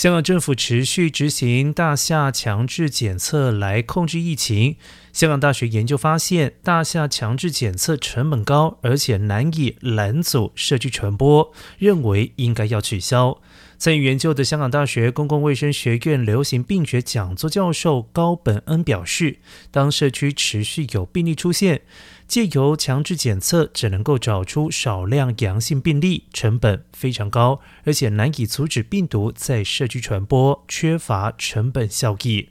香港政府持续执行大厦强制检测来控制疫情。香港大学研究发现，大厦强制检测成本高，而且难以拦阻社区传播，认为应该要取消。参与研究的香港大学公共卫生学院流行病学讲座教授高本恩表示，当社区持续有病例出现，借由强制检测只能够找出少量阳性病例，成本非常高，而且难以阻止病毒在社区传播，缺乏成本效益。